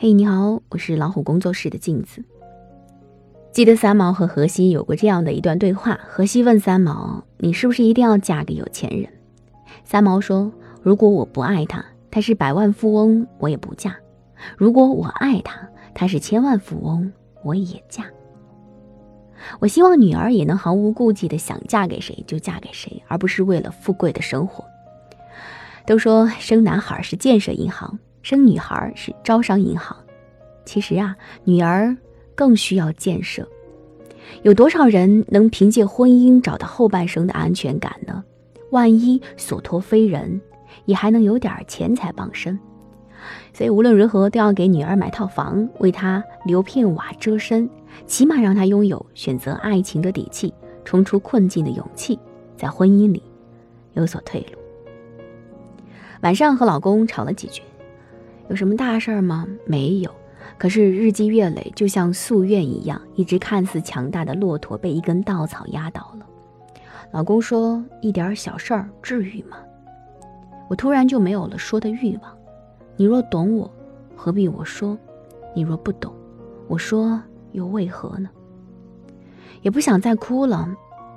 嘿，你好，我是老虎工作室的镜子。记得三毛和荷西有过这样的一段对话。荷西问三毛：“你是不是一定要嫁给有钱人？”三毛说：“如果我不爱他，他是百万富翁，我也不嫁；如果我爱他，他是千万富翁，我也嫁。我希望女儿也能毫无顾忌的想嫁给谁就嫁给谁，而不是为了富贵的生活。都说生男孩是建设银行。”生女孩是招商银行，其实啊，女儿更需要建设。有多少人能凭借婚姻找到后半生的安全感呢？万一所托非人，也还能有点钱财傍身。所以无论如何都要给女儿买套房，为她留片瓦遮身，起码让她拥有选择爱情的底气，冲出困境的勇气，在婚姻里有所退路。晚上和老公吵了几句。有什么大事儿吗？没有。可是日积月累，就像夙愿一样，一只看似强大的骆驼被一根稻草压倒了。老公说：“一点小事儿，至于吗？”我突然就没有了说的欲望。你若懂我，何必我说？你若不懂，我说又为何呢？也不想再哭了，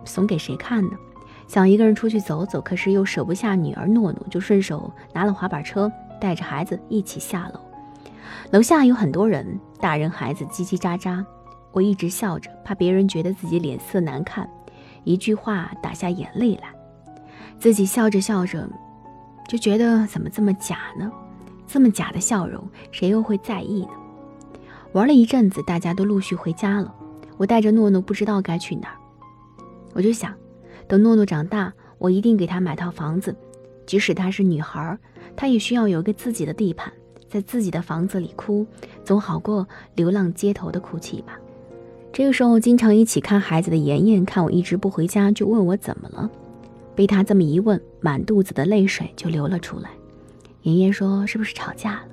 怂给谁看呢？想一个人出去走走，可是又舍不下女儿诺诺，就顺手拿了滑板车。带着孩子一起下楼，楼下有很多人，大人孩子叽叽喳喳。我一直笑着，怕别人觉得自己脸色难看，一句话打下眼泪来。自己笑着笑着，就觉得怎么这么假呢？这么假的笑容，谁又会在意呢？玩了一阵子，大家都陆续回家了。我带着诺诺，不知道该去哪儿。我就想，等诺诺长大，我一定给她买套房子，即使她是女孩儿。他也需要有个自己的地盘，在自己的房子里哭，总好过流浪街头的哭泣吧。这个时候，经常一起看孩子的妍妍看我一直不回家，就问我怎么了。被他这么一问，满肚子的泪水就流了出来。妍妍说：“是不是吵架了？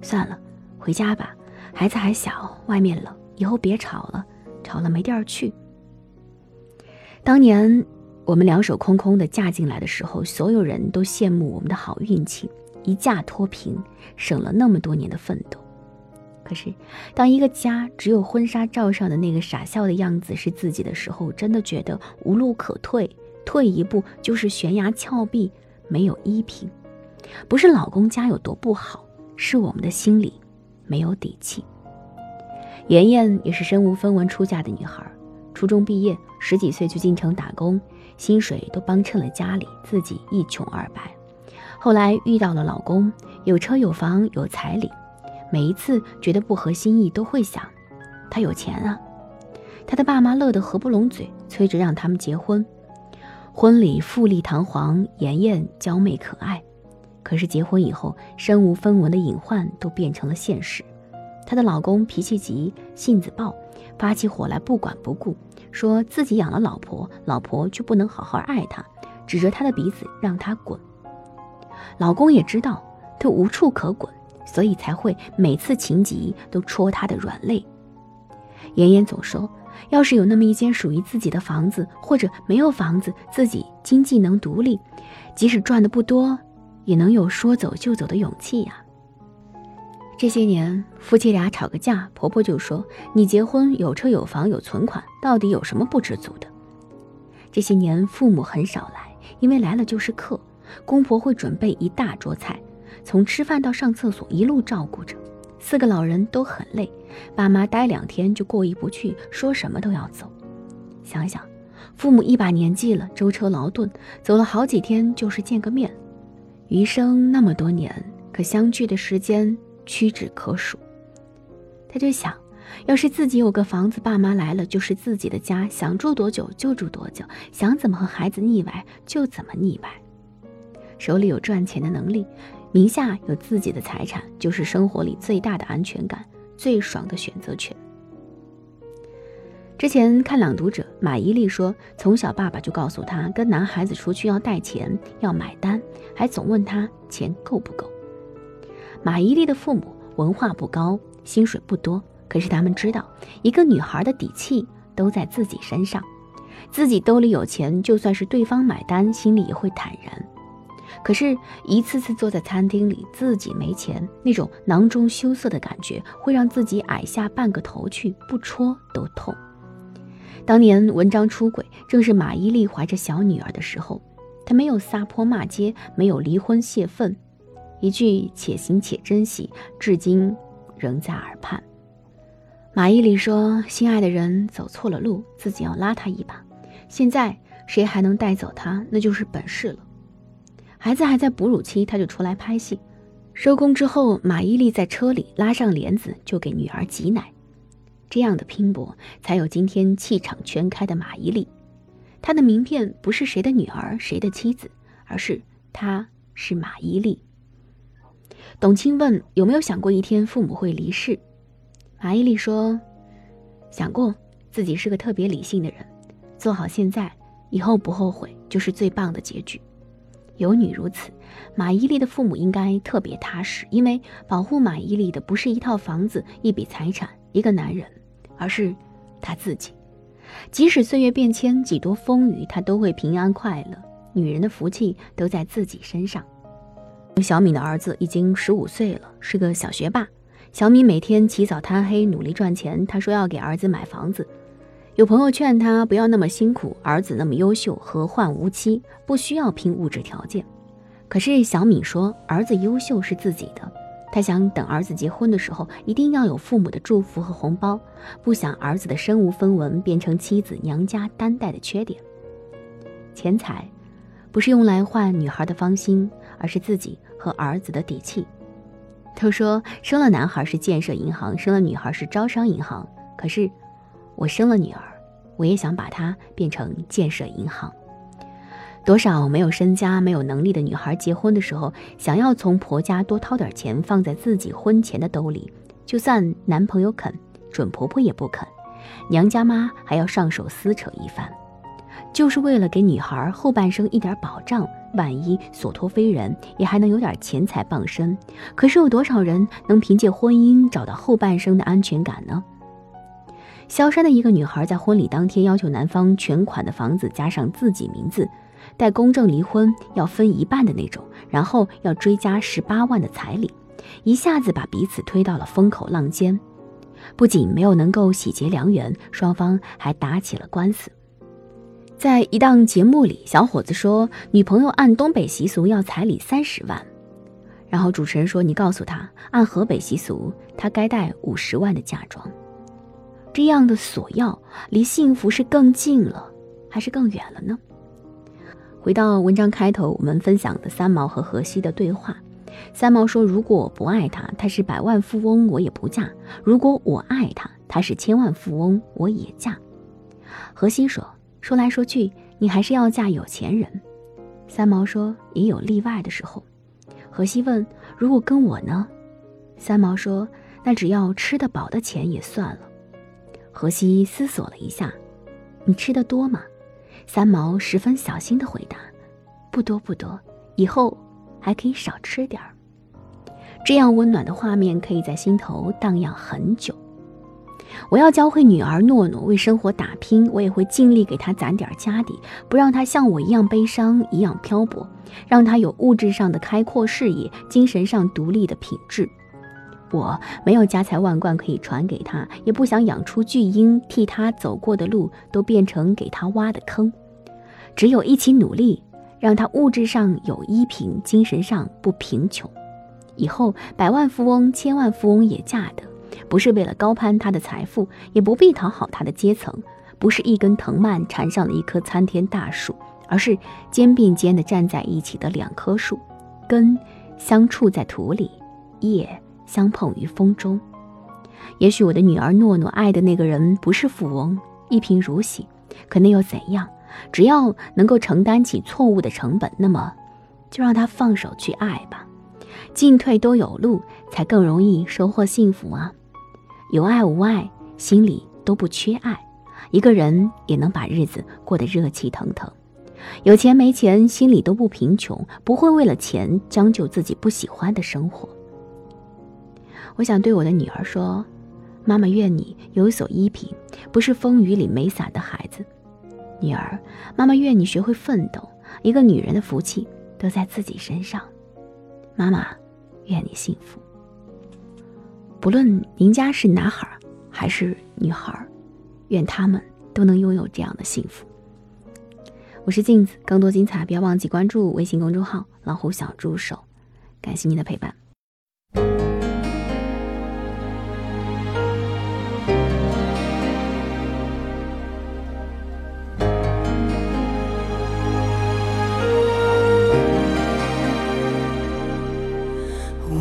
算了，回家吧，孩子还小，外面冷，以后别吵了，吵了没地儿去。”当年我们两手空空的嫁进来的时候，所有人都羡慕我们的好运气。一嫁脱贫，省了那么多年的奋斗。可是，当一个家只有婚纱照上的那个傻笑的样子是自己的时候，真的觉得无路可退，退一步就是悬崖峭壁，没有依凭。不是老公家有多不好，是我们的心里没有底气。妍妍也是身无分文出嫁的女孩，初中毕业，十几岁就进城打工，薪水都帮衬了家里，自己一穷二白。后来遇到了老公，有车有房有彩礼，每一次觉得不合心意，都会想，他有钱啊。他的爸妈乐得合不拢嘴，催着让他们结婚。婚礼富丽堂皇，妍妍娇媚可爱。可是结婚以后，身无分文的隐患都变成了现实。她的老公脾气急，性子暴，发起火来不管不顾，说自己养了老婆，老婆却不能好好爱他，指着他的鼻子让他滚。老公也知道他无处可滚，所以才会每次情急都戳他的软肋。妍妍总说，要是有那么一间属于自己的房子，或者没有房子，自己经济能独立，即使赚的不多，也能有说走就走的勇气呀。这些年，夫妻俩吵个架，婆婆就说：“你结婚有车有房有存款，到底有什么不知足的？”这些年，父母很少来，因为来了就是客。公婆会准备一大桌菜，从吃饭到上厕所一路照顾着，四个老人都很累，爸妈待两天就过意不去，说什么都要走。想想，父母一把年纪了，舟车劳顿，走了好几天就是见个面，余生那么多年，可相聚的时间屈指可数。他就想，要是自己有个房子，爸妈来了就是自己的家，想住多久就住多久，想怎么和孩子腻歪就怎么腻歪。手里有赚钱的能力，名下有自己的财产，就是生活里最大的安全感，最爽的选择权。之前看《朗读者》，马伊琍说，从小爸爸就告诉她，跟男孩子出去要带钱，要买单，还总问她钱够不够。马伊琍的父母文化不高，薪水不多，可是他们知道，一个女孩的底气都在自己身上，自己兜里有钱，就算是对方买单，心里也会坦然。可是，一次次坐在餐厅里，自己没钱，那种囊中羞涩的感觉，会让自己矮下半个头去，不戳都痛。当年文章出轨，正是马伊琍怀着小女儿的时候，她没有撒泼骂街，没有离婚泄愤，一句“且行且珍惜”，至今仍在耳畔。马伊琍说：“心爱的人走错了路，自己要拉他一把。现在谁还能带走他，那就是本事了。”孩子还在哺乳期，他就出来拍戏。收工之后，马伊琍在车里拉上帘子，就给女儿挤奶。这样的拼搏，才有今天气场全开的马伊琍。她的名片不是谁的女儿、谁的妻子，而是她是马伊琍。董卿问有没有想过一天父母会离世，马伊琍说：“想过，自己是个特别理性的人，做好现在，以后不后悔就是最棒的结局。”有女如此，马伊琍的父母应该特别踏实，因为保护马伊琍的不是一套房子、一笔财产、一个男人，而是她自己。即使岁月变迁，几多风雨，她都会平安快乐。女人的福气都在自己身上。小敏的儿子已经十五岁了，是个小学霸。小敏每天起早贪黑努力赚钱，她说要给儿子买房子。有朋友劝他不要那么辛苦，儿子那么优秀，何患无妻？不需要拼物质条件。可是小敏说，儿子优秀是自己的，她想等儿子结婚的时候，一定要有父母的祝福和红包，不想儿子的身无分文变成妻子娘家担待的缺点。钱财，不是用来换女孩的芳心，而是自己和儿子的底气。都说生了男孩是建设银行，生了女孩是招商银行，可是。我生了女儿，我也想把她变成建设银行。多少没有身家、没有能力的女孩结婚的时候，想要从婆家多掏点钱放在自己婚前的兜里，就算男朋友肯，准婆婆也不肯，娘家妈还要上手撕扯一番，就是为了给女孩后半生一点保障，万一所托非人，也还能有点钱财傍身。可是有多少人能凭借婚姻找到后半生的安全感呢？萧山的一个女孩在婚礼当天要求男方全款的房子加上自己名字，带公证离婚要分一半的那种，然后要追加十八万的彩礼，一下子把彼此推到了风口浪尖。不仅没有能够喜结良缘，双方还打起了官司。在一档节目里，小伙子说女朋友按东北习俗要彩礼三十万，然后主持人说你告诉他，按河北习俗，他该带五十万的嫁妆。这样的索要，离幸福是更近了，还是更远了呢？回到文章开头，我们分享的三毛和荷西的对话。三毛说：“如果我不爱他，他是百万富翁，我也不嫁；如果我爱他，他是千万富翁，我也嫁。”荷西说：“说来说去，你还是要嫁有钱人。”三毛说：“也有例外的时候。”荷西问：“如果跟我呢？”三毛说：“那只要吃得饱的钱也算了。”荷西思索了一下：“你吃的多吗？”三毛十分小心的回答：“不多不多，以后还可以少吃点儿。”这样温暖的画面可以在心头荡漾很久。我要教会女儿诺诺为生活打拼，我也会尽力给她攒点家底，不让她像我一样悲伤，一样漂泊，让她有物质上的开阔视野，精神上独立的品质。我没有家财万贯可以传给她，也不想养出巨婴，替她走过的路都变成给她挖的坑。只有一起努力，让她物质上有依凭，精神上不贫穷。以后百万富翁、千万富翁也嫁的，不是为了高攀他的财富，也不必讨好他的阶层，不是一根藤蔓缠上了一棵参天大树，而是肩并肩的站在一起的两棵树，根相触在土里，叶。相碰于风中，也许我的女儿诺诺爱的那个人不是富翁，一贫如洗，可那又怎样？只要能够承担起错误的成本，那么就让他放手去爱吧。进退都有路，才更容易收获幸福啊！有爱无爱，心里都不缺爱，一个人也能把日子过得热气腾腾。有钱没钱，心里都不贫穷，不会为了钱将就自己不喜欢的生活。我想对我的女儿说：“妈妈愿你有所依凭，不是风雨里没伞的孩子。女儿，妈妈愿你学会奋斗。一个女人的福气都在自己身上。妈妈，愿你幸福。不论您家是男孩儿还是女孩儿，愿他们都能拥有这样的幸福。我是镜子，更多精彩不要忘记关注微信公众号“老虎小助手”。感谢您的陪伴。